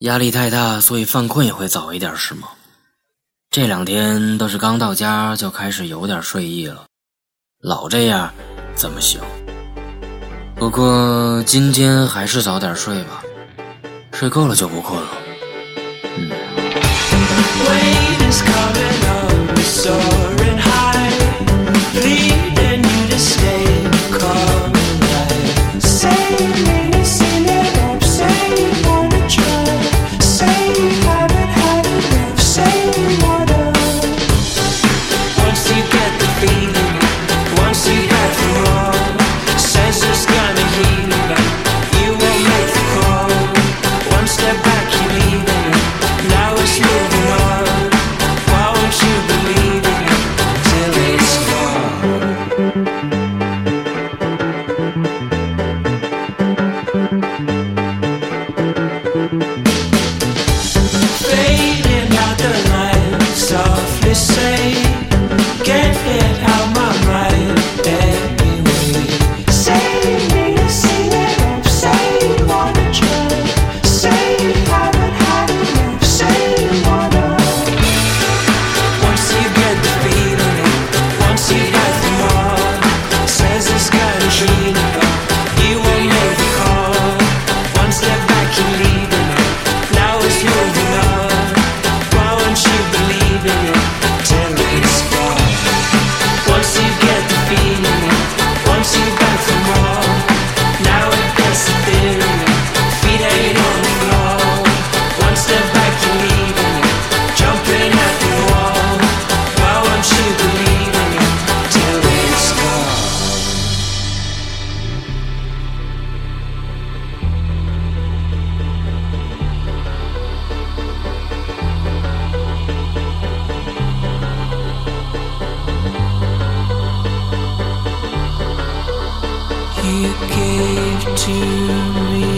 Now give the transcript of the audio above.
压力太大，所以犯困也会早一点，是吗？这两天倒是刚到家就开始有点睡意了，老这样怎么行？不过今天还是早点睡吧，睡够了就不困了。嗯。to me.